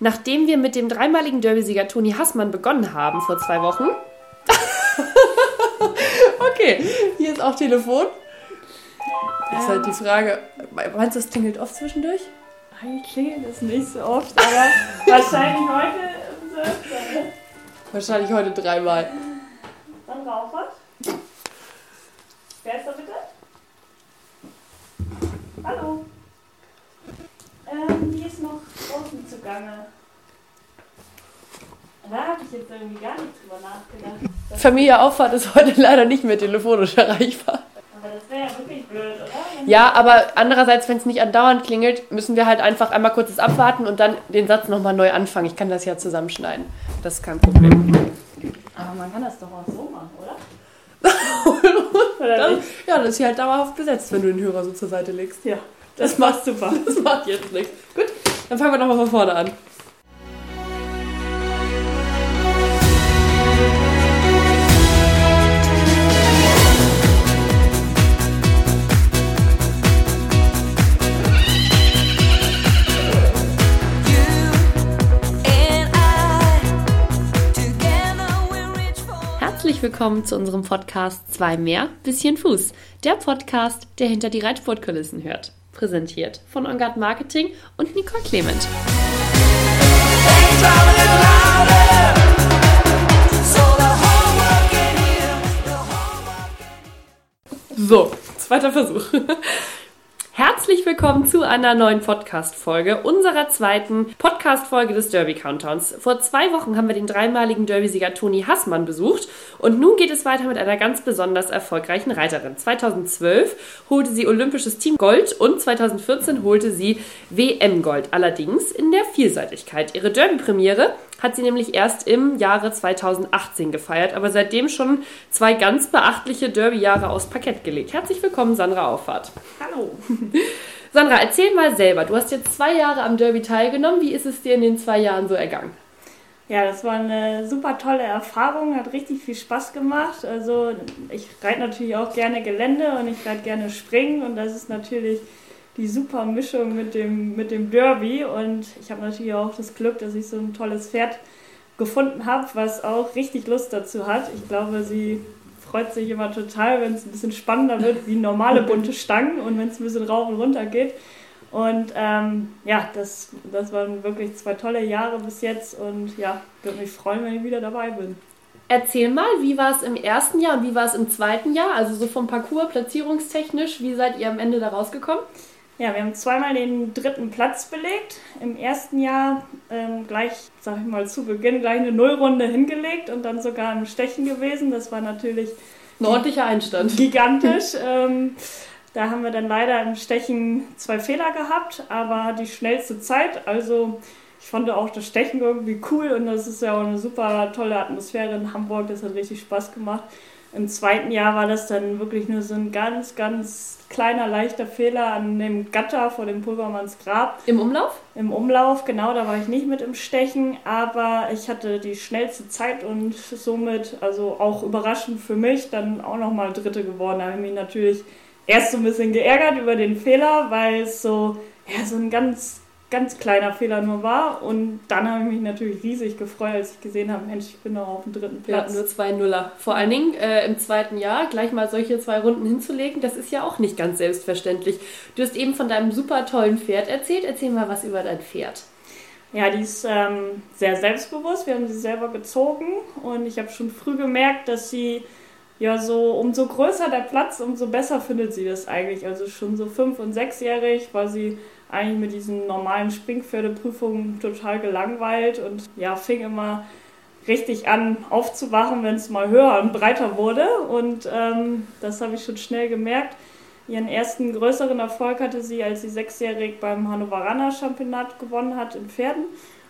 Nachdem wir mit dem dreimaligen Derby-Sieger Toni Hassmann begonnen haben vor zwei Wochen. okay, hier ist auch Telefon. Ist halt die Frage, meinst du, es klingelt oft zwischendurch? Eigentlich klingelt es nicht so oft, aber wahrscheinlich heute. Wahrscheinlich heute dreimal. Dann Rauchert. Wer ist da bitte? Hallo. Ähm, die ist noch draußen zugange. Da habe ich jetzt irgendwie gar nicht drüber nachgedacht. Das Familie Auffahrt ist heute leider nicht mehr telefonisch erreichbar. aber das wäre ja wirklich blöd, oder? Wenn- Ja, aber andererseits, wenn es nicht andauernd klingelt, müssen wir halt einfach einmal kurzes abwarten und dann den Satz nochmal neu anfangen. Ich kann das ja zusammenschneiden. Das ist kein Problem. Aber man kann das doch auch so machen, oder? oder Dann, nicht? ja, das ist hier halt dauerhaft besetzt, wenn du den Hörer so zur Seite legst. Ja, Das das macht super. Das macht jetzt nichts. Gut, dann fangen wir nochmal von vorne an. Herzlich willkommen zu unserem Podcast Zwei mehr, bisschen Fuß. Der Podcast, der hinter die Reitsportkulissen hört. Präsentiert von Engard Marketing und Nicole Clement. So, zweiter Versuch. Herzlich willkommen zu einer neuen Podcast-Folge, unserer zweiten Podcast-Folge des Derby Countdowns. Vor zwei Wochen haben wir den dreimaligen Derby-Sieger Toni Hassmann besucht und nun geht es weiter mit einer ganz besonders erfolgreichen Reiterin. 2012 holte sie olympisches Team Gold und 2014 holte sie WM Gold, allerdings in der Vielseitigkeit. Ihre Derby-Premiere hat sie nämlich erst im Jahre 2018 gefeiert, aber seitdem schon zwei ganz beachtliche Derby-Jahre aufs Parkett gelegt. Herzlich willkommen, Sandra Auffahrt. Hallo. Sandra, erzähl mal selber. Du hast jetzt zwei Jahre am Derby teilgenommen. Wie ist es dir in den zwei Jahren so ergangen? Ja, das war eine super tolle Erfahrung, hat richtig viel Spaß gemacht. Also ich reite natürlich auch gerne Gelände und ich reite gerne Springen und das ist natürlich die super Mischung mit dem, mit dem Derby und ich habe natürlich auch das Glück, dass ich so ein tolles Pferd gefunden habe, was auch richtig Lust dazu hat. Ich glaube, sie freut sich immer total, wenn es ein bisschen spannender wird wie normale bunte Stangen und wenn es ein bisschen rauf und runter geht. Und ähm, ja, das, das waren wirklich zwei tolle Jahre bis jetzt und ja, würde mich freuen, wenn ich wieder dabei bin. Erzähl mal, wie war es im ersten Jahr und wie war es im zweiten Jahr? Also so vom Parcours, platzierungstechnisch, wie seid ihr am Ende da rausgekommen? Ja, wir haben zweimal den dritten Platz belegt. Im ersten Jahr ähm, gleich, sag ich mal, zu Beginn gleich eine Nullrunde hingelegt und dann sogar im Stechen gewesen. Das war natürlich Ein ordentlicher Einstand. gigantisch. ähm, da haben wir dann leider im Stechen zwei Fehler gehabt, aber die schnellste Zeit. Also ich fand auch das Stechen irgendwie cool und das ist ja auch eine super tolle Atmosphäre in Hamburg. Das hat richtig Spaß gemacht. Im zweiten Jahr war das dann wirklich nur so ein ganz, ganz kleiner, leichter Fehler an dem Gatter vor dem Pulvermanns Grab Im Umlauf? im Umlauf. Genau, da war ich nicht mit im Stechen, aber ich hatte die schnellste Zeit und somit, also auch überraschend für mich, dann auch nochmal Dritte geworden. Da habe ich mich natürlich erst so ein bisschen geärgert über den Fehler, weil es so, ja, so ein ganz, ganz kleiner Fehler nur war. Und dann habe ich mich natürlich riesig gefreut, als ich gesehen habe, Mensch, ich bin noch auf dem dritten Platz. nur zwei Nuller. Vor allen Dingen äh, im zweiten Jahr gleich mal solche zwei Runden hinzulegen, das ist ja auch nicht ganz selbstverständlich. Du hast eben von deinem super tollen Pferd erzählt. Erzähl mal was über dein Pferd. Ja, die ist ähm, sehr selbstbewusst. Wir haben sie selber gezogen und ich habe schon früh gemerkt, dass sie ja so, umso größer der Platz, umso besser findet sie das eigentlich. Also schon so fünf- und sechsjährig war sie eigentlich mit diesen normalen Springpferdeprüfungen total gelangweilt und ja, fing immer richtig an aufzuwachen, wenn es mal höher und breiter wurde. Und ähm, das habe ich schon schnell gemerkt. Ihren ersten größeren Erfolg hatte sie, als sie sechsjährig beim Hannoveraner Championat gewonnen hat in Pferden.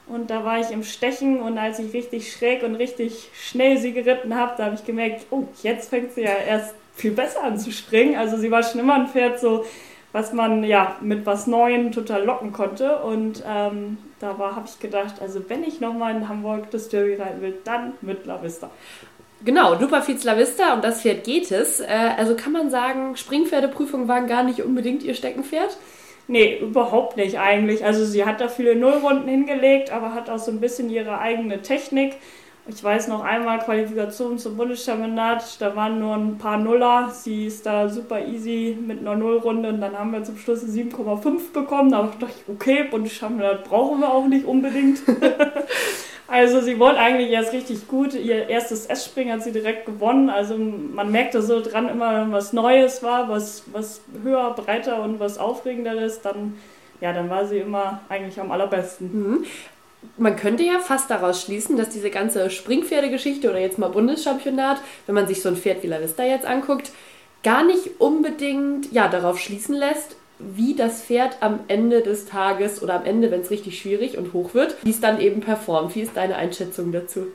Und da war ich im Stechen und als ich richtig schräg und richtig schnell sie geritten habe, da habe ich gemerkt, oh, jetzt fängt sie ja erst viel besser an zu springen. Also sie war schon immer ein Pferd, so was man ja mit was Neuem total locken konnte. Und ähm, da war, habe ich gedacht, also wenn ich nochmal in Hamburg das Derby reiten will, dann mit La Vista. Genau, Luperfiz La Vista und das Pferd geht es. Äh, also kann man sagen, Springpferdeprüfungen waren gar nicht unbedingt ihr Steckenpferd. Nee, überhaupt nicht eigentlich. Also sie hat da viele Nullrunden hingelegt, aber hat auch so ein bisschen ihre eigene Technik. Ich weiß noch einmal Qualifikation zum Bundeschampionat, da waren nur ein paar Nuller. Sie ist da super easy mit einer Nullrunde und dann haben wir zum Schluss 7,5 bekommen. Da dachte ich, okay, Bundeschampionat brauchen wir auch nicht unbedingt. also sie wollte eigentlich erst richtig gut. Ihr erstes S-Springen hat sie direkt gewonnen. Also man merkte so dran immer, wenn was Neues war, was, was höher, breiter und was aufregender ist, dann ja, dann war sie immer eigentlich am allerbesten. Mhm man könnte ja fast daraus schließen, dass diese ganze Springpferdegeschichte oder jetzt mal Bundeschampionat, wenn man sich so ein Pferd wie La Vista jetzt anguckt, gar nicht unbedingt ja, darauf schließen lässt, wie das Pferd am Ende des Tages oder am Ende, wenn es richtig schwierig und hoch wird, wie es dann eben performt. Wie ist deine Einschätzung dazu?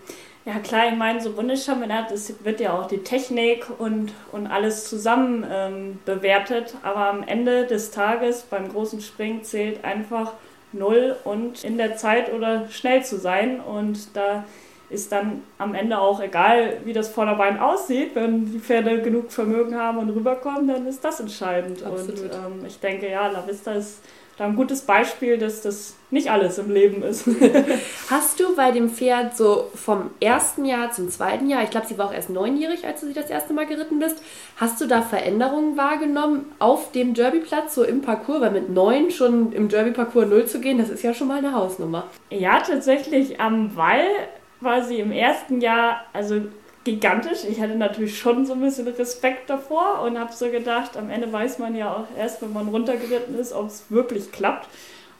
Ja klar, ich meine, so Bundeschampionat, es wird ja auch die Technik und, und alles zusammen ähm, bewertet, aber am Ende des Tages beim großen Springen zählt einfach null und in der Zeit oder schnell zu sein. Und da ist dann am Ende auch egal, wie das Vorderbein aussieht. Wenn die Pferde genug Vermögen haben und rüberkommen, dann ist das entscheidend. Absolut. Und ähm, ich denke, ja, La Vista ist da ein gutes Beispiel, dass das nicht alles im Leben ist. Hast du bei dem Pferd so vom ersten Jahr zum zweiten Jahr, ich glaube, sie war auch erst neunjährig, als du sie das erste Mal geritten bist, hast du da Veränderungen wahrgenommen auf dem Derbyplatz, so im Parcours? Weil mit neun schon im Derby-Parcours null zu gehen, das ist ja schon mal eine Hausnummer. Ja, tatsächlich am Wall war sie im ersten Jahr, also gigantisch. Ich hatte natürlich schon so ein bisschen Respekt davor und habe so gedacht, am Ende weiß man ja auch erst, wenn man runtergeritten ist, ob es wirklich klappt.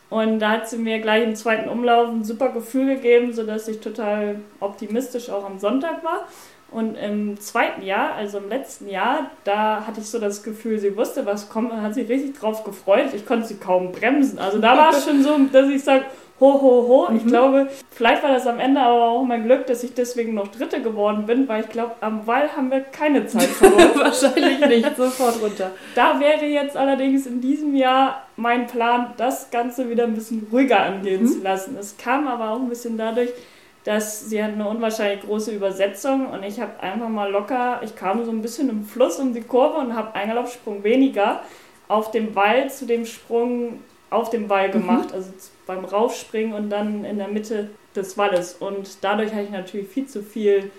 Und da hat sie mir gleich im zweiten Umlauf ein super Gefühl gegeben, sodass ich total optimistisch auch am Sonntag war. Und im zweiten Jahr, also im letzten Jahr, da hatte ich so das Gefühl, sie wusste, was kommt und hat sich richtig drauf gefreut. Ich konnte sie kaum bremsen. Also da war es schon so, dass ich sage, ho, ho, ho. Mhm. Ich glaube, vielleicht war das am Ende aber auch mein Glück, dass ich deswegen noch Dritte geworden bin, weil ich glaube, am Wall haben wir keine Zeit verloren. Wahrscheinlich nicht, sofort runter. Da wäre jetzt allerdings in diesem Jahr mein Plan, das Ganze wieder ein bisschen ruhiger angehen mhm. zu lassen. Es kam aber auch ein bisschen dadurch, dass sie hat eine unwahrscheinlich große Übersetzung und ich habe einfach mal locker, ich kam so ein bisschen im Fluss um die Kurve und habe einen Galoppsprung weniger auf dem Wall zu dem Sprung auf dem Wall mhm. gemacht, mhm. also beim Raufspringen und dann in der Mitte des Walles. Und dadurch hatte ich natürlich viel zu viel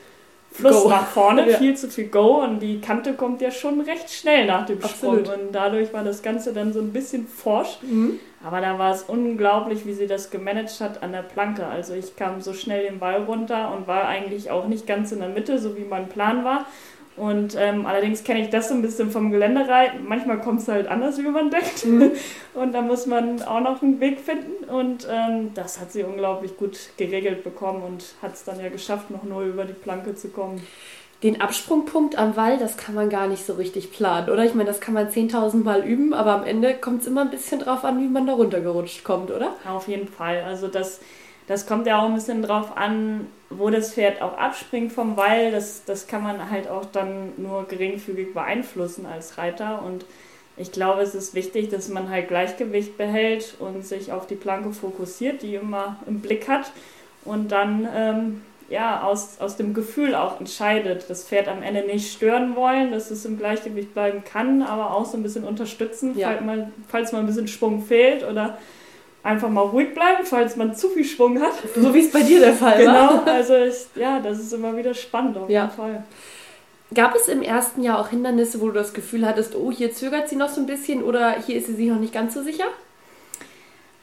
Fluss Go. nach vorne, ja. viel zu viel Go und die Kante kommt ja schon recht schnell nach dem Absolut. Sprung. Und dadurch war das Ganze dann so ein bisschen forsch. Mhm. Aber da war es unglaublich, wie sie das gemanagt hat an der Planke. Also ich kam so schnell den Ball runter und war eigentlich auch nicht ganz in der Mitte, so wie mein Plan war. Und ähm, allerdings kenne ich das so ein bisschen vom Geländereiten. Manchmal kommt es halt anders, wie man denkt. Mhm. Und da muss man auch noch einen Weg finden. Und ähm, das hat sie unglaublich gut geregelt bekommen und hat es dann ja geschafft, noch nur über die Planke zu kommen. Den Absprungpunkt am Wall, das kann man gar nicht so richtig planen, oder? Ich meine, das kann man 10.000 Mal üben, aber am Ende kommt es immer ein bisschen drauf an, wie man da runtergerutscht kommt, oder? Auf jeden Fall. Also das das kommt ja auch ein bisschen drauf an, wo das Pferd auch abspringt vom Wall. Das, das kann man halt auch dann nur geringfügig beeinflussen als Reiter. Und ich glaube, es ist wichtig, dass man halt Gleichgewicht behält und sich auf die Planke fokussiert, die immer im Blick hat. Und dann ähm, ja, aus, aus dem Gefühl auch entscheidet, das Pferd am Ende nicht stören wollen, dass es im Gleichgewicht bleiben kann, aber auch so ein bisschen unterstützen, ja. falls, mal, falls mal ein bisschen Schwung fehlt oder einfach mal ruhig bleiben, falls man zu viel Schwung hat. So wie es bei dir der Fall genau, war. Genau, also ich, ja, das ist immer wieder spannend auf ja. jeden Fall. Gab es im ersten Jahr auch Hindernisse, wo du das Gefühl hattest, oh, hier zögert sie noch so ein bisschen oder hier ist sie sich noch nicht ganz so sicher?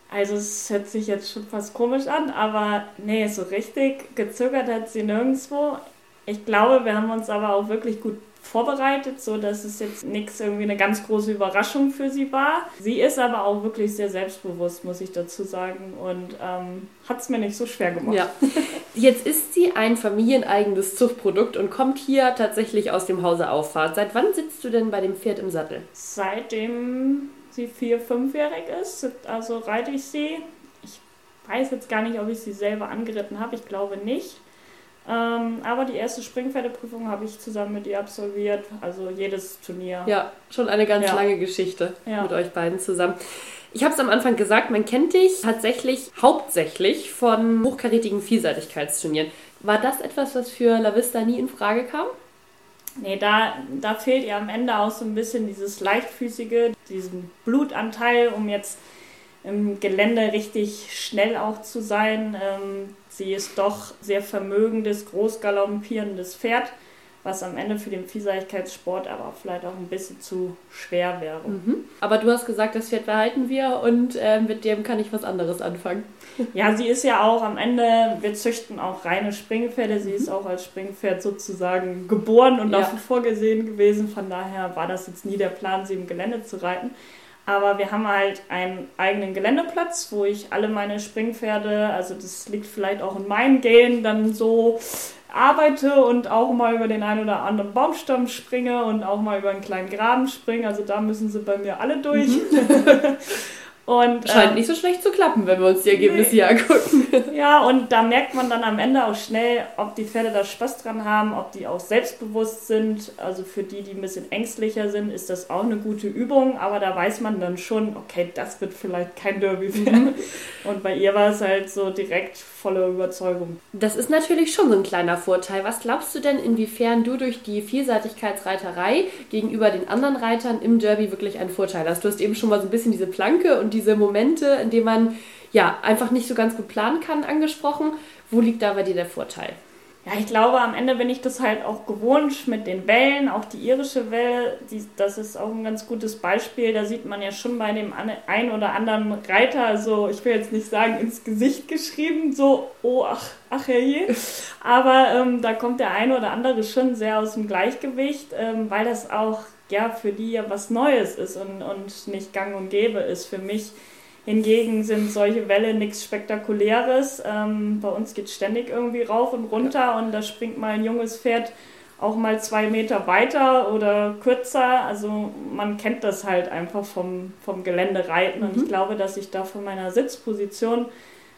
Also es hört sich jetzt schon fast komisch an, aber nee, so richtig gezögert hat sie nirgendwo. Ich glaube, wir haben uns aber auch wirklich gut vorbereitet, so dass es jetzt nichts irgendwie eine ganz große Überraschung für sie war. Sie ist aber auch wirklich sehr selbstbewusst, muss ich dazu sagen, und ähm, hat es mir nicht so schwer gemacht. Ja. Jetzt ist sie ein familieneigenes Zuchtprodukt und kommt hier tatsächlich aus dem Hause Auffahrt. Seit wann sitzt du denn bei dem Pferd im Sattel? Seitdem sie vier, fünfjährig ist, also reite ich sie. Ich weiß jetzt gar nicht, ob ich sie selber angeritten habe. Ich glaube nicht. Ähm, aber die erste Springpferdeprüfung habe ich zusammen mit ihr absolviert, also jedes Turnier. Ja, schon eine ganz ja. lange Geschichte ja. mit euch beiden zusammen. Ich habe es am Anfang gesagt, man kennt dich tatsächlich hauptsächlich von hochkarätigen Vielseitigkeitsturnieren. War das etwas, was für La Vista nie in Frage kam? Nee, da, da fehlt ihr am Ende auch so ein bisschen dieses Leichtfüßige, diesen Blutanteil, um jetzt im Gelände richtig schnell auch zu sein. Ähm, sie ist doch sehr vermögendes, großgaloppierendes Pferd was am Ende für den Vielseitigkeitssport aber vielleicht auch ein bisschen zu schwer wäre. Mhm. Aber du hast gesagt, das Pferd behalten wir und äh, mit dem kann ich was anderes anfangen. Ja, sie ist ja auch am Ende, wir züchten auch reine Springpferde. Sie mhm. ist auch als Springpferd sozusagen geboren und ja. dafür vorgesehen gewesen. Von daher war das jetzt nie der Plan, sie im Gelände zu reiten. Aber wir haben halt einen eigenen Geländeplatz, wo ich alle meine Springpferde, also das liegt vielleicht auch in meinem Gehen, dann so arbeite und auch mal über den einen oder anderen Baumstamm springe und auch mal über einen kleinen Graben springe. Also da müssen sie bei mir alle durch. Mhm. Und, Scheint ähm, nicht so schlecht zu klappen, wenn wir uns die Ergebnisse nee. hier angucken. Ja, und da merkt man dann am Ende auch schnell, ob die Pferde da Spaß dran haben, ob die auch selbstbewusst sind. Also für die, die ein bisschen ängstlicher sind, ist das auch eine gute Übung. Aber da weiß man dann schon, okay, das wird vielleicht kein Derby-Pferd. Mhm. Und bei ihr war es halt so direkt volle Überzeugung. Das ist natürlich schon so ein kleiner Vorteil. Was glaubst du denn, inwiefern du durch die Vielseitigkeitsreiterei gegenüber den anderen Reitern im Derby wirklich einen Vorteil hast? Du hast eben schon mal so ein bisschen diese Planke und diese Momente, in denen man ja einfach nicht so ganz gut planen kann, angesprochen. Wo liegt da bei dir der Vorteil? Ja, ich glaube, am Ende bin ich das halt auch gewohnt mit den Wellen, auch die irische Welle, die, das ist auch ein ganz gutes Beispiel. Da sieht man ja schon bei dem ein oder anderen Reiter, so, ich will jetzt nicht sagen ins Gesicht geschrieben, so, oh, ach, ach herrje. Aber ähm, da kommt der eine oder andere schon sehr aus dem Gleichgewicht, ähm, weil das auch ja für die ja was Neues ist und, und nicht gang und gäbe ist. Für mich Hingegen sind solche Welle nichts Spektakuläres. Ähm, bei uns geht ständig irgendwie rauf und runter und da springt mal ein junges Pferd auch mal zwei Meter weiter oder kürzer. Also man kennt das halt einfach vom, vom Geländereiten. Mhm. Und ich mhm. glaube, dass ich da von meiner Sitzposition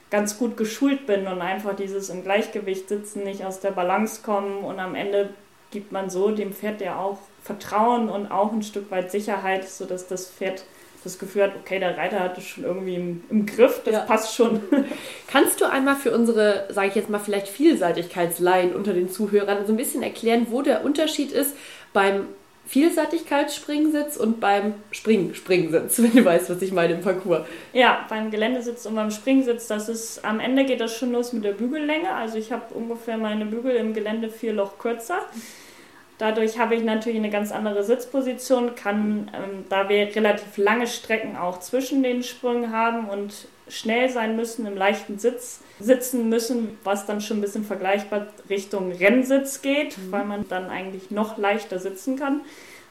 ganz gut geschult bin und einfach dieses im Gleichgewicht sitzen, nicht aus der Balance kommen und am Ende gibt man so dem Pferd ja auch Vertrauen und auch ein Stück weit Sicherheit, sodass das Pferd das Gefühl hat, okay, der Reiter hat es schon irgendwie im, im Griff, das ja. passt schon. Kannst du einmal für unsere, sage ich jetzt mal, vielleicht Vielseitigkeitsleihen unter den Zuhörern so ein bisschen erklären, wo der Unterschied ist beim Vielseitigkeitsspringsitz und beim Spring-Springsitz, wenn du weißt, was ich meine im Parcours. Ja, beim Geländesitz und beim Springsitz, das ist, am Ende geht das schon los mit der Bügellänge. Also ich habe ungefähr meine Bügel im Gelände vier Loch kürzer. Dadurch habe ich natürlich eine ganz andere Sitzposition, kann, ähm, da wir relativ lange Strecken auch zwischen den Sprüngen haben und schnell sein müssen, im leichten Sitz sitzen müssen, was dann schon ein bisschen vergleichbar Richtung Rennsitz geht, mhm. weil man dann eigentlich noch leichter sitzen kann.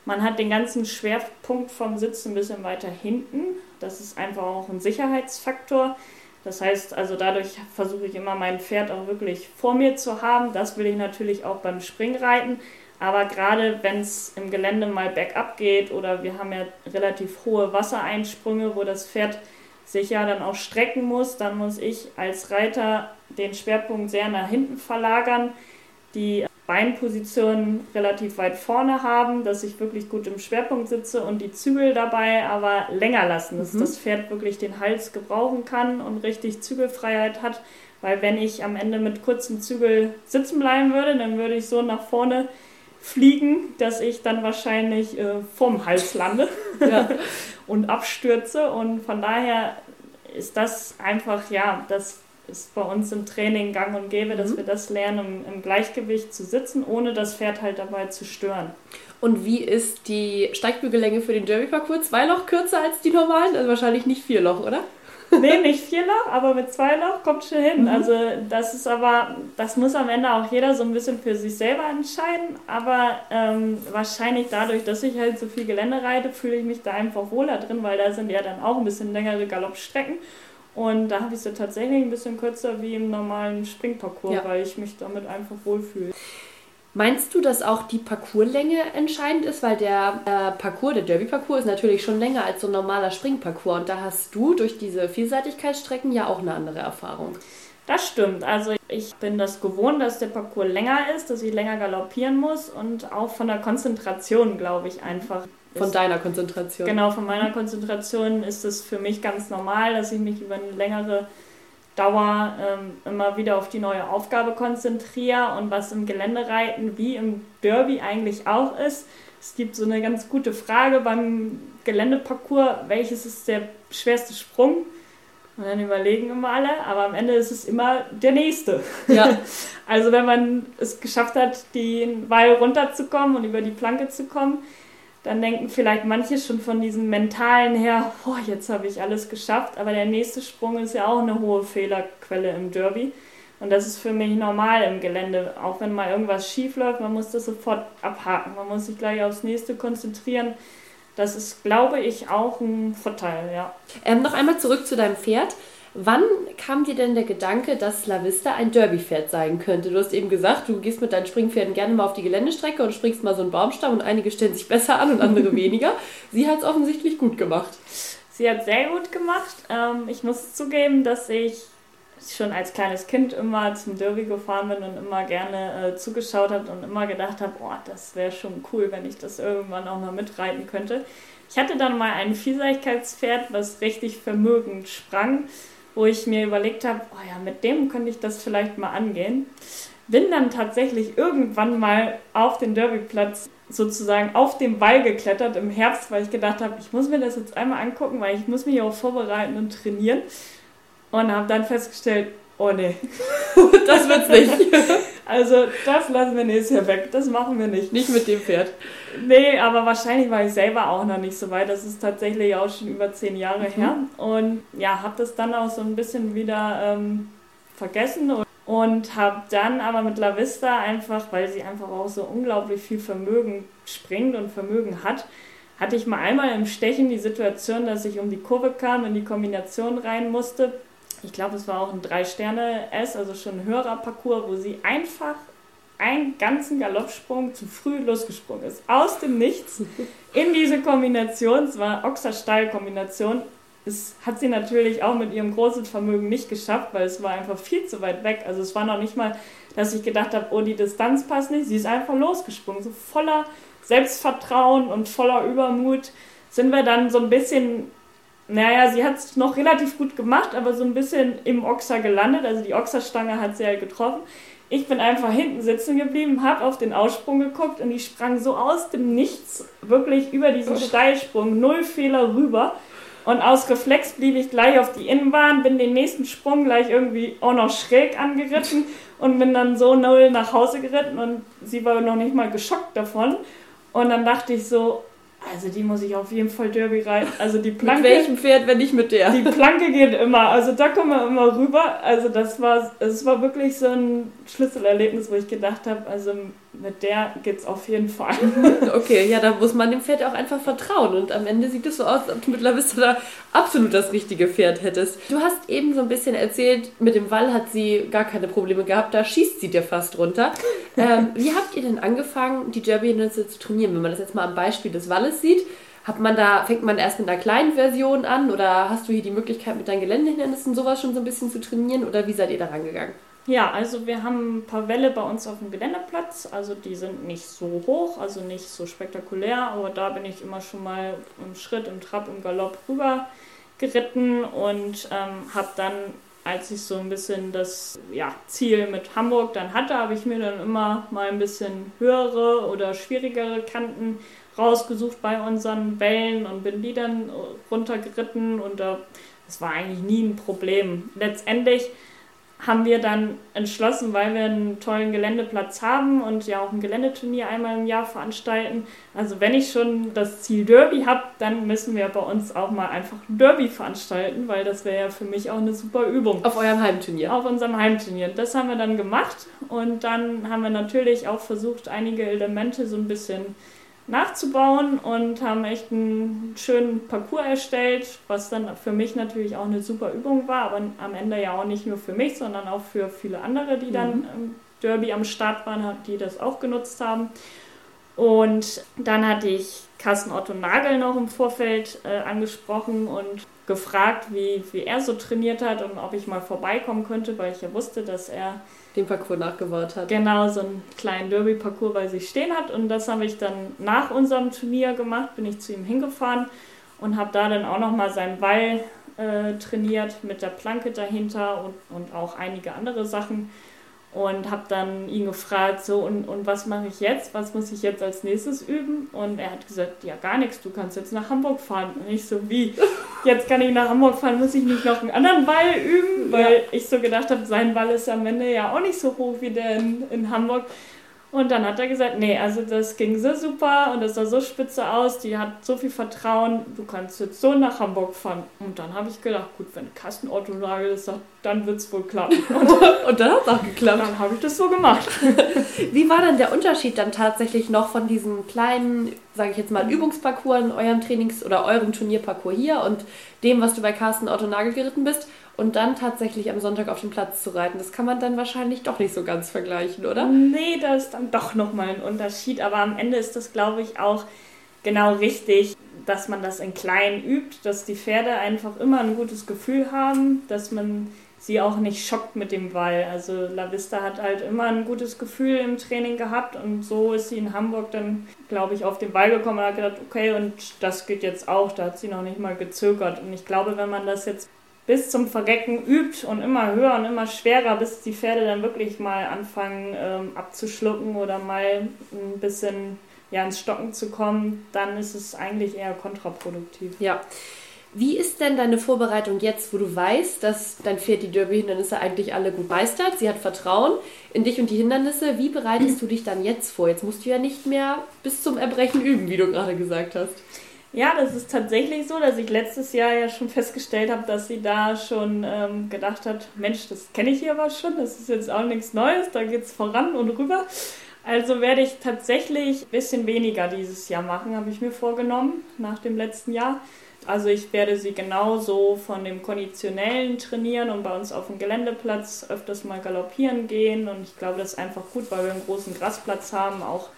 Man hat den ganzen Schwerpunkt vom Sitzen ein bisschen weiter hinten. Das ist einfach auch ein Sicherheitsfaktor. Das heißt, also dadurch versuche ich immer mein Pferd auch wirklich vor mir zu haben. Das will ich natürlich auch beim Springreiten. Aber gerade wenn es im Gelände mal bergab geht oder wir haben ja relativ hohe Wassereinsprünge, wo das Pferd sich ja dann auch strecken muss, dann muss ich als Reiter den Schwerpunkt sehr nach hinten verlagern, die Beinposition relativ weit vorne haben, dass ich wirklich gut im Schwerpunkt sitze und die Zügel dabei aber länger lassen, dass mhm. das Pferd wirklich den Hals gebrauchen kann und richtig Zügelfreiheit hat. Weil wenn ich am Ende mit kurzem Zügel sitzen bleiben würde, dann würde ich so nach vorne fliegen, dass ich dann wahrscheinlich äh, vom Hals lande ja. und abstürze. Und von daher ist das einfach, ja, das ist bei uns im Training gang und gäbe, dass mhm. wir das lernen, im, im, Gleichgewicht zu sitzen, ohne das Pferd halt dabei zu stören. Und wie ist die Steigbügellänge für den Derby-Parcours? Zwei Loch kürzer als die normalen? Also wahrscheinlich nicht vier Loch, oder? Nee, nicht vier Loch, aber mit zwei Loch kommt schon hin. Mhm. Also das ist aber, das muss am Ende auch jeder so ein bisschen für sich selber entscheiden. Aber ähm, wahrscheinlich dadurch, dass ich halt so viel Gelände reite, fühle ich mich da einfach wohler drin, weil da sind ja dann auch ein bisschen längere Galoppstrecken. Und da habe ich sie tatsächlich ein bisschen kürzer wie im normalen Springparcours, ja. weil ich mich damit einfach wohlfühle. Meinst du, dass auch die Parcourslänge entscheidend ist? Weil der äh, Parcours, der Derby-Parcours, ist natürlich schon länger als so ein normaler Springparcours. Und da hast du durch diese Vielseitigkeitsstrecken ja auch eine andere Erfahrung. Das stimmt. Also ich bin das gewohnt, dass der Parcours länger ist, dass ich länger galoppieren muss und auch von der Konzentration, glaube ich, einfach. Von ist, deiner Konzentration. Genau, von meiner Konzentration ist es für mich ganz normal, dass ich mich über eine längere Dauer ähm, immer wieder auf die neue Aufgabe konzentriere und was im Geländereiten wie im Derby eigentlich auch ist. Es gibt so eine ganz gute Frage beim Geländeparcours, welches ist der schwerste Sprung? Und dann überlegen immer alle, aber am Ende ist es immer der nächste. Ja. also wenn man es geschafft hat, den Wall runterzukommen und über die Planke zu kommen, dann denken vielleicht manche schon von diesem mentalen her, oh, jetzt habe ich alles geschafft, aber der nächste Sprung ist ja auch eine hohe Fehlerquelle im Derby. Und das ist für mich normal im Gelände. Auch wenn mal irgendwas schief läuft, man muss das sofort abhaken. Man muss sich gleich aufs nächste konzentrieren. Das ist, glaube ich, auch ein Vorteil, ja. Ähm, noch einmal zurück zu deinem Pferd. Wann kam dir denn der Gedanke, dass La Vista ein Derby-Pferd sein könnte? Du hast eben gesagt, du gehst mit deinen Springpferden gerne mal auf die Geländestrecke und springst mal so einen Baumstamm und einige stellen sich besser an und andere weniger. Sie hat es offensichtlich gut gemacht. Sie hat sehr gut gemacht. Ähm, ich muss zugeben, dass ich schon als kleines Kind immer zum Derby gefahren bin und immer gerne äh, zugeschaut habe und immer gedacht habe, oh, das wäre schon cool, wenn ich das irgendwann auch mal mitreiten könnte. Ich hatte dann mal ein Vielseitigkeitspferd, was richtig vermögend sprang wo ich mir überlegt habe, oh ja, mit dem könnte ich das vielleicht mal angehen. Bin dann tatsächlich irgendwann mal auf den Derbyplatz sozusagen auf dem Ball geklettert im Herbst, weil ich gedacht habe, ich muss mir das jetzt einmal angucken, weil ich muss mich auch vorbereiten und trainieren. Und habe dann festgestellt, oh nee, das wird's nicht. Also das lassen wir nächstes Jahr weg, das machen wir nicht. Nicht mit dem Pferd. Nee, aber wahrscheinlich war ich selber auch noch nicht so weit. Das ist tatsächlich auch schon über zehn Jahre mhm. her. Und ja, habe das dann auch so ein bisschen wieder ähm, vergessen und, und habe dann aber mit La Vista einfach, weil sie einfach auch so unglaublich viel Vermögen springt und Vermögen hat, hatte ich mal einmal im Stechen die Situation, dass ich um die Kurve kam, in die Kombination rein musste. Ich glaube, es war auch ein Drei-Sterne-S, also schon ein höherer Parcours, wo sie einfach einen ganzen Galoppsprung zu früh losgesprungen ist. Aus dem Nichts in diese Kombination, es war Ochser-Stall-Kombination. Es hat sie natürlich auch mit ihrem großen Vermögen nicht geschafft, weil es war einfach viel zu weit weg. Also es war noch nicht mal, dass ich gedacht habe, oh, die Distanz passt nicht. Sie ist einfach losgesprungen. So voller Selbstvertrauen und voller Übermut sind wir dann so ein bisschen, naja, sie hat es noch relativ gut gemacht, aber so ein bisschen im Ochser gelandet. Also die Ochserstange hat sie halt getroffen. Ich bin einfach hinten sitzen geblieben, habe auf den Aussprung geguckt und die sprang so aus dem Nichts wirklich über diesen Steilsprung, null Fehler rüber. Und aus Reflex blieb ich gleich auf die Innenbahn, bin den nächsten Sprung gleich irgendwie auch noch schräg angeritten und bin dann so null nach Hause geritten und sie war noch nicht mal geschockt davon. Und dann dachte ich so, also die muss ich auf jeden Fall Derby reiten. Also die Planke. Mit welchem Pferd, wenn nicht mit der? Die Planke geht immer. Also da kommen wir immer rüber. Also das war, es war wirklich so ein Schlüsselerlebnis, wo ich gedacht habe, also mit der geht's auf jeden Fall. okay, ja, da muss man dem Pferd auch einfach vertrauen. Und am Ende sieht es so aus, als ob du mittlerweile da absolut das richtige Pferd hättest. Du hast eben so ein bisschen erzählt, mit dem Wall hat sie gar keine Probleme gehabt, da schießt sie dir fast runter. ähm, wie habt ihr denn angefangen, die Derby-Hindernisse zu trainieren? Wenn man das jetzt mal am Beispiel des Walles sieht, hat man da, fängt man erst mit einer kleinen Version an oder hast du hier die Möglichkeit, mit deinen Geländehindernissen sowas schon so ein bisschen zu trainieren oder wie seid ihr da rangegangen? Ja, also wir haben ein paar Wälle bei uns auf dem Geländeplatz. Also die sind nicht so hoch, also nicht so spektakulär, aber da bin ich immer schon mal im Schritt, im Trab, im Galopp rüber geritten und ähm, habe dann, als ich so ein bisschen das ja, Ziel mit Hamburg dann hatte, habe ich mir dann immer mal ein bisschen höhere oder schwierigere Kanten rausgesucht bei unseren Wellen und bin die dann runtergeritten und da, das war eigentlich nie ein Problem. Letztendlich haben wir dann entschlossen, weil wir einen tollen Geländeplatz haben und ja auch ein Geländeturnier einmal im Jahr veranstalten. Also wenn ich schon das Ziel Derby habe, dann müssen wir bei uns auch mal einfach ein Derby veranstalten, weil das wäre ja für mich auch eine super Übung. Auf eurem Heimturnier? Auf unserem Heimturnier. Das haben wir dann gemacht und dann haben wir natürlich auch versucht, einige Elemente so ein bisschen nachzubauen und haben echt einen schönen Parcours erstellt, was dann für mich natürlich auch eine super Übung war, aber am Ende ja auch nicht nur für mich, sondern auch für viele andere, die dann mhm. im Derby am Start waren, die das auch genutzt haben. Und dann hatte ich Carsten Otto Nagel noch im Vorfeld äh, angesprochen und gefragt, wie, wie er so trainiert hat und ob ich mal vorbeikommen könnte, weil ich ja wusste, dass er den Parcours nachgebaut hat. Genau, so einen kleinen Derby-Parcours bei sich stehen hat. Und das habe ich dann nach unserem Turnier gemacht, bin ich zu ihm hingefahren und habe da dann auch nochmal seinen Ball äh, trainiert mit der Planke dahinter und, und auch einige andere Sachen und habe dann ihn gefragt, so und, und was mache ich jetzt? Was muss ich jetzt als nächstes üben? Und er hat gesagt, ja gar nichts, du kannst jetzt nach Hamburg fahren. Und ich so, wie? Jetzt kann ich nach Hamburg fahren, muss ich nicht noch einen anderen Ball üben? Weil ja. ich so gedacht habe, sein Ball ist am Ende ja auch nicht so hoch wie der in, in Hamburg. Und dann hat er gesagt, nee, also das ging so super und das sah so spitze aus, die hat so viel Vertrauen, du kannst jetzt so nach Hamburg fahren. Und dann habe ich gedacht, gut, wenn Carsten Otto das sagt, dann wird es wohl klappen. Und, und dann hat es auch geklappt. Dann habe ich das so gemacht. Wie war denn der Unterschied dann tatsächlich noch von diesem kleinen, sage ich jetzt mal, Übungsparcours in eurem Trainings- oder eurem Turnierparcours hier und dem, was du bei Carsten Otto Nagel geritten bist? Und dann tatsächlich am Sonntag auf den Platz zu reiten. Das kann man dann wahrscheinlich doch nicht so ganz vergleichen, oder? Nee, da ist dann doch nochmal ein Unterschied. Aber am Ende ist das, glaube ich, auch genau richtig, dass man das in klein übt, dass die Pferde einfach immer ein gutes Gefühl haben, dass man sie auch nicht schockt mit dem Ball. Also La Vista hat halt immer ein gutes Gefühl im Training gehabt und so ist sie in Hamburg dann, glaube ich, auf den Ball gekommen und hat gedacht, okay, und das geht jetzt auch. Da hat sie noch nicht mal gezögert. Und ich glaube, wenn man das jetzt bis zum Verrecken übt und immer höher und immer schwerer, bis die Pferde dann wirklich mal anfangen ähm, abzuschlucken oder mal ein bisschen ja, ins Stocken zu kommen, dann ist es eigentlich eher kontraproduktiv. Ja. Wie ist denn deine Vorbereitung jetzt, wo du weißt, dass dein Pferd die Derby-Hindernisse eigentlich alle gut meistert? Sie hat Vertrauen in dich und die Hindernisse. Wie bereitest du dich dann jetzt vor? Jetzt musst du ja nicht mehr bis zum Erbrechen üben, wie du gerade gesagt hast. Ja, das ist tatsächlich so, dass ich letztes Jahr ja schon festgestellt habe, dass sie da schon ähm, gedacht hat, Mensch, das kenne ich hier aber schon, das ist jetzt auch nichts Neues, da geht es voran und rüber. Also werde ich tatsächlich ein bisschen weniger dieses Jahr machen, habe ich mir vorgenommen, nach dem letzten Jahr. Also ich werde sie genauso von dem Konditionellen trainieren und bei uns auf dem Geländeplatz öfters mal galoppieren gehen. Und ich glaube, das ist einfach gut, weil wir einen großen Grasplatz haben, auch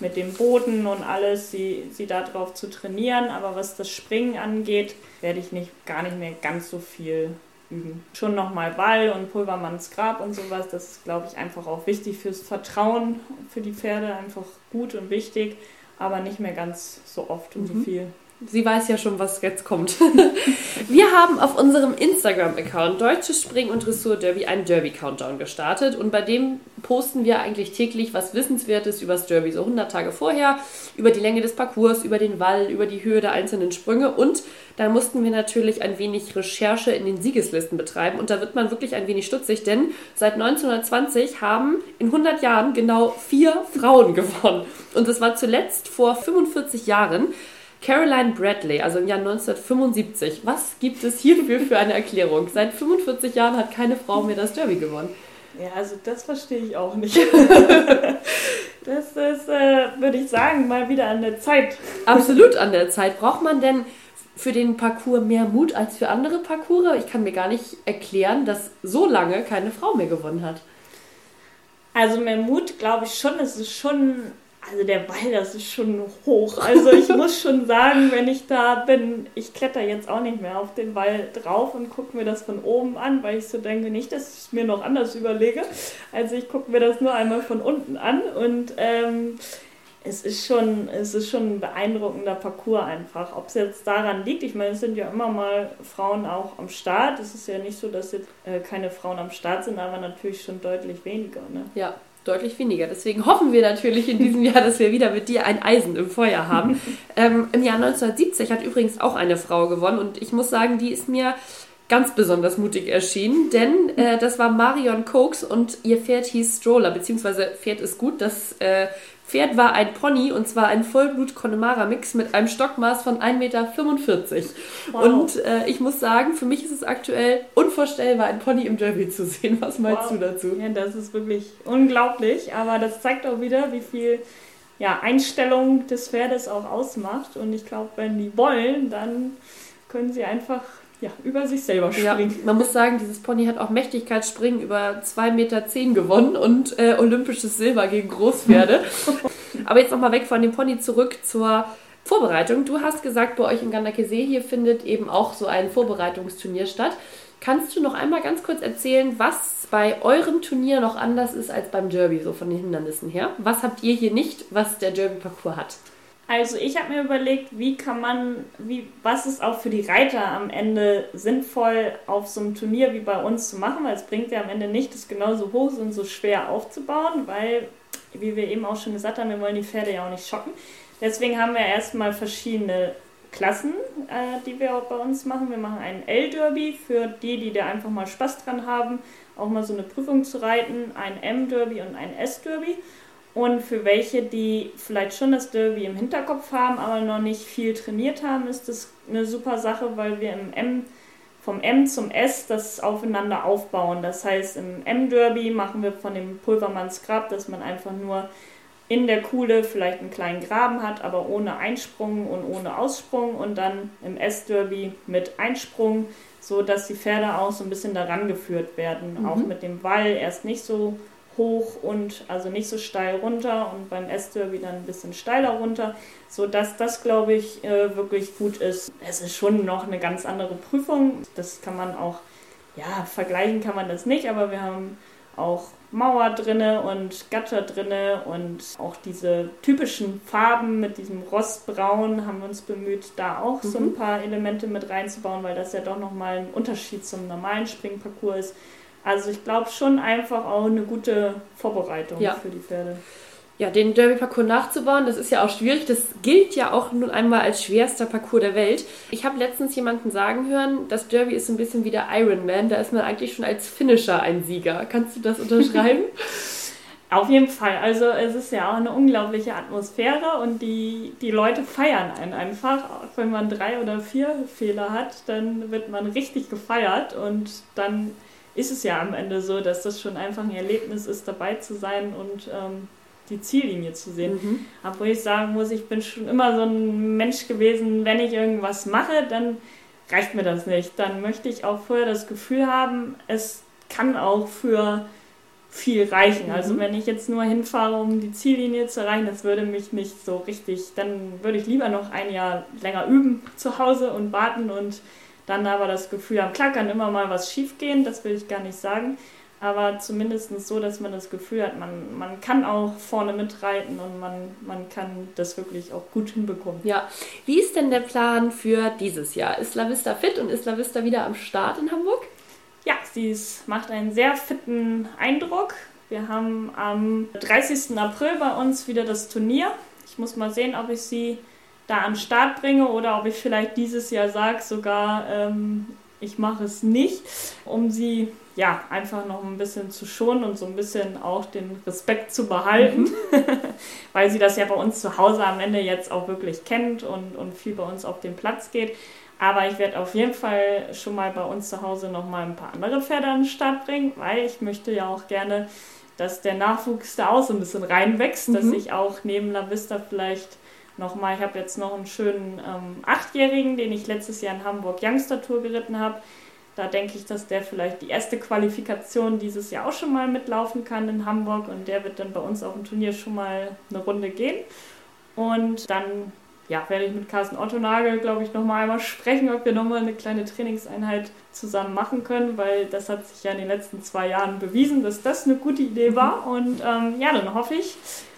mit dem Boden und alles, sie, sie darauf zu trainieren. Aber was das Springen angeht, werde ich nicht, gar nicht mehr ganz so viel üben. Schon nochmal Ball und Pulvermanns Grab und sowas, das ist, glaube ich, einfach auch wichtig fürs Vertrauen für die Pferde, einfach gut und wichtig, aber nicht mehr ganz so oft und mhm. so viel. Sie weiß ja schon, was jetzt kommt. Wir haben auf unserem Instagram-Account Deutsches Spring- und Dressur-Derby einen Derby-Countdown gestartet und bei dem posten wir eigentlich täglich was Wissenswertes über das Derby, so 100 Tage vorher, über die Länge des Parcours, über den Wall, über die Höhe der einzelnen Sprünge und da mussten wir natürlich ein wenig Recherche in den Siegeslisten betreiben und da wird man wirklich ein wenig stutzig, denn seit 1920 haben in 100 Jahren genau vier Frauen gewonnen und das war zuletzt vor 45 Jahren. Caroline Bradley, also im Jahr 1975. Was gibt es hierfür für eine Erklärung? Seit 45 Jahren hat keine Frau mehr das Derby gewonnen. Ja, also das verstehe ich auch nicht. das ist, äh, würde ich sagen, mal wieder an der Zeit. Absolut an der Zeit. Braucht man denn für den Parcours mehr Mut als für andere Parcours? Ich kann mir gar nicht erklären, dass so lange keine Frau mehr gewonnen hat. Also mehr Mut glaube ich schon. Es ist schon also der Ball, das ist schon hoch. Also ich muss schon sagen, wenn ich da bin, ich kletter jetzt auch nicht mehr auf den Ball drauf und gucke mir das von oben an, weil ich so denke, nicht, dass ich es mir noch anders überlege. Also ich gucke mir das nur einmal von unten an und ähm, es ist schon, es ist schon ein beeindruckender Parcours einfach. Ob es jetzt daran liegt, ich meine, es sind ja immer mal Frauen auch am Start. Es ist ja nicht so, dass jetzt äh, keine Frauen am Start sind, aber natürlich schon deutlich weniger. Ne? Ja, deutlich weniger. Deswegen hoffen wir natürlich in diesem Jahr, dass wir wieder mit dir ein Eisen im Feuer haben. ähm, Im Jahr 1970 hat übrigens auch eine Frau gewonnen und ich muss sagen, die ist mir ganz besonders mutig erschienen, denn äh, das war Marion Cokes und ihr Pferd hieß Stroller, beziehungsweise Pferd ist gut, das äh, Pferd war ein Pony und zwar ein Vollblut-Connemara-Mix mit einem Stockmaß von 1,45 Meter. Wow. Und äh, ich muss sagen, für mich ist es aktuell unvorstellbar, ein Pony im Derby zu sehen. Was meinst wow. du dazu? Ja, das ist wirklich unglaublich, aber das zeigt auch wieder, wie viel ja, Einstellung des Pferdes auch ausmacht. Und ich glaube, wenn die wollen, dann können sie einfach ja, über sich selber springen. Ja, man muss sagen, dieses Pony hat auch Mächtigkeitsspringen über 2,10 Meter gewonnen und äh, olympisches Silber gegen Großpferde. Aber jetzt nochmal weg von dem Pony zurück zur Vorbereitung. Du hast gesagt, bei euch in Gandakesee hier findet eben auch so ein Vorbereitungsturnier statt. Kannst du noch einmal ganz kurz erzählen, was bei eurem Turnier noch anders ist als beim Derby, so von den Hindernissen her? Was habt ihr hier nicht, was der Derby-Parcours hat? Also ich habe mir überlegt, wie kann man, wie, was ist auch für die Reiter am Ende sinnvoll auf so einem Turnier wie bei uns zu machen, weil es bringt ja am Ende nicht, das genauso hoch und so schwer aufzubauen, weil, wie wir eben auch schon gesagt haben, wir wollen die Pferde ja auch nicht schocken. Deswegen haben wir erstmal verschiedene Klassen, äh, die wir auch bei uns machen. Wir machen einen L-Derby für die, die da einfach mal Spaß dran haben, auch mal so eine Prüfung zu reiten, ein M-Derby und ein S-Derby. Und für welche, die vielleicht schon das Derby im Hinterkopf haben, aber noch nicht viel trainiert haben, ist das eine super Sache, weil wir im M vom M zum S das aufeinander aufbauen. Das heißt, im M-Derby machen wir von dem Pulvermanns Grab, dass man einfach nur in der Kuhle vielleicht einen kleinen Graben hat, aber ohne Einsprung und ohne Aussprung und dann im S-Derby mit Einsprung, so dass die Pferde auch so ein bisschen daran geführt werden. Mhm. Auch mit dem Wall erst nicht so hoch und also nicht so steil runter und beim S-Derby dann ein bisschen steiler runter, sodass das, glaube ich, äh, wirklich gut ist. Es ist schon noch eine ganz andere Prüfung. Das kann man auch, ja, vergleichen kann man das nicht, aber wir haben auch Mauer drinne und Gatter drinne und auch diese typischen Farben mit diesem Rostbraun haben wir uns bemüht, da auch mhm. so ein mhm. paar Elemente mit reinzubauen, weil das ja doch nochmal ein Unterschied zum normalen Springparcours ist. Also ich glaube schon einfach auch eine gute Vorbereitung ja. für die Pferde. Ja, den Derby-Parcours nachzubauen, das ist ja auch schwierig. Das gilt ja auch nun einmal als schwerster Parcours der Welt. Ich habe letztens jemanden sagen hören, das Derby ist so ein bisschen wie der Ironman. Da ist man eigentlich schon als Finisher ein Sieger. Kannst du das unterschreiben? Auf jeden Fall. Also es ist ja auch eine unglaubliche Atmosphäre und die, die Leute feiern einen einfach. Auch wenn man drei oder vier Fehler hat, dann wird man richtig gefeiert und dann ist es ja am Ende so, dass das schon einfach ein Erlebnis ist, dabei zu sein und ähm, die Ziellinie zu sehen. Mhm. Obwohl ich sagen muss, ich bin schon immer so ein Mensch gewesen, wenn ich irgendwas mache, dann reicht mir das nicht. Dann möchte ich auch vorher das Gefühl haben, es kann auch für viel reichen. Also mhm. wenn ich jetzt nur hinfahre, um die Ziellinie zu erreichen, das würde mich nicht so richtig, dann würde ich lieber noch ein Jahr länger üben zu Hause und warten und dann aber das Gefühl haben, klar kann immer mal was schief gehen, das will ich gar nicht sagen, aber zumindest so, dass man das Gefühl hat, man, man kann auch vorne mitreiten und man, man kann das wirklich auch gut hinbekommen. Ja, wie ist denn der Plan für dieses Jahr? Ist La Vista fit und ist La Vista wieder am Start in Hamburg? Ja, sie ist, macht einen sehr fitten Eindruck. Wir haben am 30. April bei uns wieder das Turnier. Ich muss mal sehen, ob ich sie da an den Start bringe oder ob ich vielleicht dieses Jahr sage, sogar ähm, ich mache es nicht, um sie ja einfach noch ein bisschen zu schonen und so ein bisschen auch den Respekt zu behalten, mhm. weil sie das ja bei uns zu Hause am Ende jetzt auch wirklich kennt und, und viel bei uns auf den Platz geht. Aber ich werde auf jeden Fall schon mal bei uns zu Hause noch mal ein paar andere Pferde an den Start bringen, weil ich möchte ja auch gerne, dass der Nachwuchs da auch so ein bisschen reinwächst, mhm. dass ich auch neben La Vista vielleicht nochmal, ich habe jetzt noch einen schönen ähm, Achtjährigen, den ich letztes Jahr in Hamburg Youngster Tour geritten habe. Da denke ich, dass der vielleicht die erste Qualifikation dieses Jahr auch schon mal mitlaufen kann in Hamburg und der wird dann bei uns auf dem Turnier schon mal eine Runde gehen. Und dann ja, werde ich mit Carsten Ottonagel, glaube ich, nochmal einmal sprechen, ob wir nochmal eine kleine Trainingseinheit zusammen machen können, weil das hat sich ja in den letzten zwei Jahren bewiesen, dass das eine gute Idee war. Und ähm, ja, dann hoffe ich,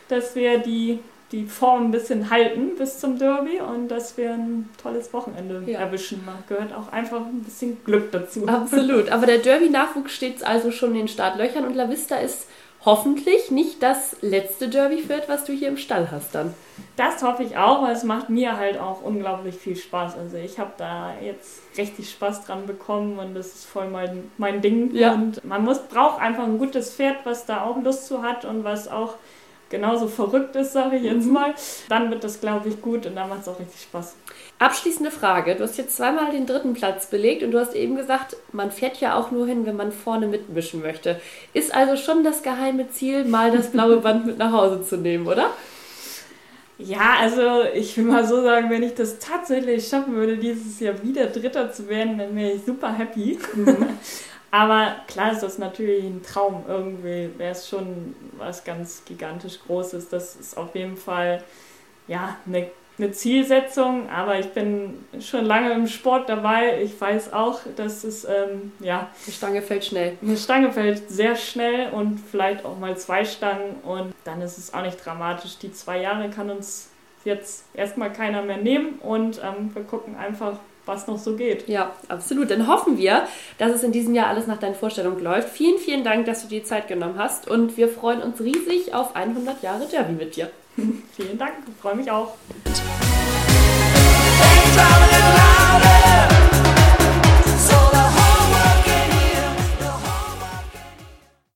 dass wir die die Form ein bisschen halten bis zum Derby und dass wir ein tolles Wochenende ja. erwischen. Man gehört auch einfach ein bisschen Glück dazu. Absolut. Aber der Derby-Nachwuchs steht also schon in den Startlöchern und La Vista ist hoffentlich nicht das letzte Derby-Pferd, was du hier im Stall hast dann. Das hoffe ich auch, weil es macht mir halt auch unglaublich viel Spaß. Also ich habe da jetzt richtig Spaß dran bekommen und das ist voll mein, mein Ding. Ja. Und man muss, braucht einfach ein gutes Pferd, was da auch Lust zu hat und was auch genauso verrückt ist, sage ich jetzt mhm. mal, dann wird das, glaube ich, gut und dann macht es auch richtig Spaß. Abschließende Frage. Du hast jetzt zweimal den dritten Platz belegt und du hast eben gesagt, man fährt ja auch nur hin, wenn man vorne mitmischen möchte. Ist also schon das geheime Ziel, mal das blaue Band mit nach Hause zu nehmen, oder? Ja, also ich will mal so sagen, wenn ich das tatsächlich schaffen würde, dieses Jahr wieder Dritter zu werden, dann wäre ich super happy. Mhm. Aber klar ist das natürlich ein Traum. Irgendwie wäre es schon was ganz gigantisch Großes. Das ist auf jeden Fall ja eine, eine Zielsetzung. Aber ich bin schon lange im Sport dabei. Ich weiß auch, dass es ähm, ja. Die Stange fällt schnell. Eine Stange fällt sehr schnell und vielleicht auch mal zwei Stangen. Und dann ist es auch nicht dramatisch. Die zwei Jahre kann uns jetzt erstmal keiner mehr nehmen und ähm, wir gucken einfach, was noch so geht. Ja, absolut. Dann hoffen wir, dass es in diesem Jahr alles nach deinen Vorstellungen läuft. Vielen, vielen Dank, dass du dir die Zeit genommen hast und wir freuen uns riesig auf 100 Jahre Derby mit dir. vielen Dank, ich freue mich auch.